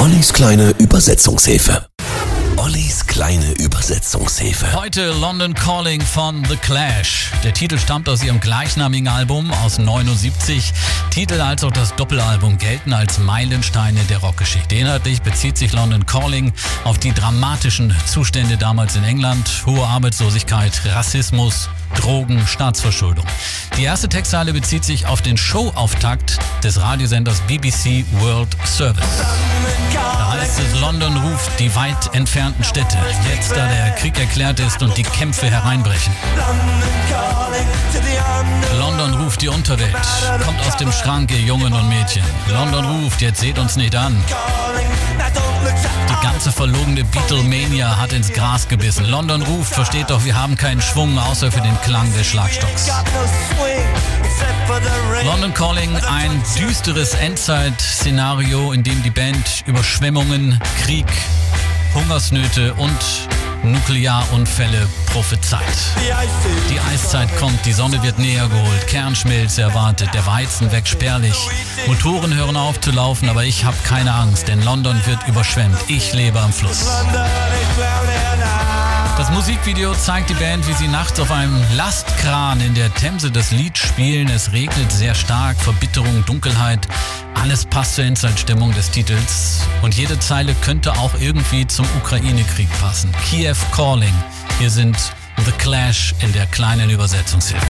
Ollis kleine Übersetzungshilfe. Ollis kleine Übersetzungshilfe. Heute London Calling von The Clash. Der Titel stammt aus ihrem gleichnamigen Album aus 79. Titel als auch das Doppelalbum gelten als Meilensteine der Rockgeschichte. Inhaltlich bezieht sich London Calling auf die dramatischen Zustände damals in England. Hohe Arbeitslosigkeit, Rassismus, Drogen, Staatsverschuldung. Die erste Textzeile bezieht sich auf den Showauftakt des Radiosenders BBC World Service. Da heißt es, London ruft die weit entfernten Städte, jetzt da der Krieg erklärt ist und die Kämpfe hereinbrechen. London ruft die Unterwelt, kommt aus dem Schrank, ihr Jungen und Mädchen. London ruft, jetzt seht uns nicht an. Die ganze verlogene Beatlemania hat ins Gras gebissen. London ruft, versteht doch, wir haben keinen Schwung, außer für den Klang des Schlagstocks. London Calling, ein düsteres Endzeit-Szenario, in dem die Band Überschwemmungen, Krieg, Hungersnöte und Nuklearunfälle prophezeit. Die Eiszeit kommt, die Sonne wird näher geholt, Kernschmelze erwartet, der Weizen wächst spärlich. Motoren hören auf zu laufen, aber ich habe keine Angst, denn London wird überschwemmt. Ich lebe am Fluss. Das Musikvideo zeigt die Band, wie sie nachts auf einem Lastkran in der Themse das Lied spielen. Es regnet sehr stark, Verbitterung, Dunkelheit. Alles passt zur Endzeitstimmung des Titels. Und jede Zeile könnte auch irgendwie zum Ukraine-Krieg passen. Kiev Calling. Hier sind The Clash in der kleinen Übersetzungshilfe.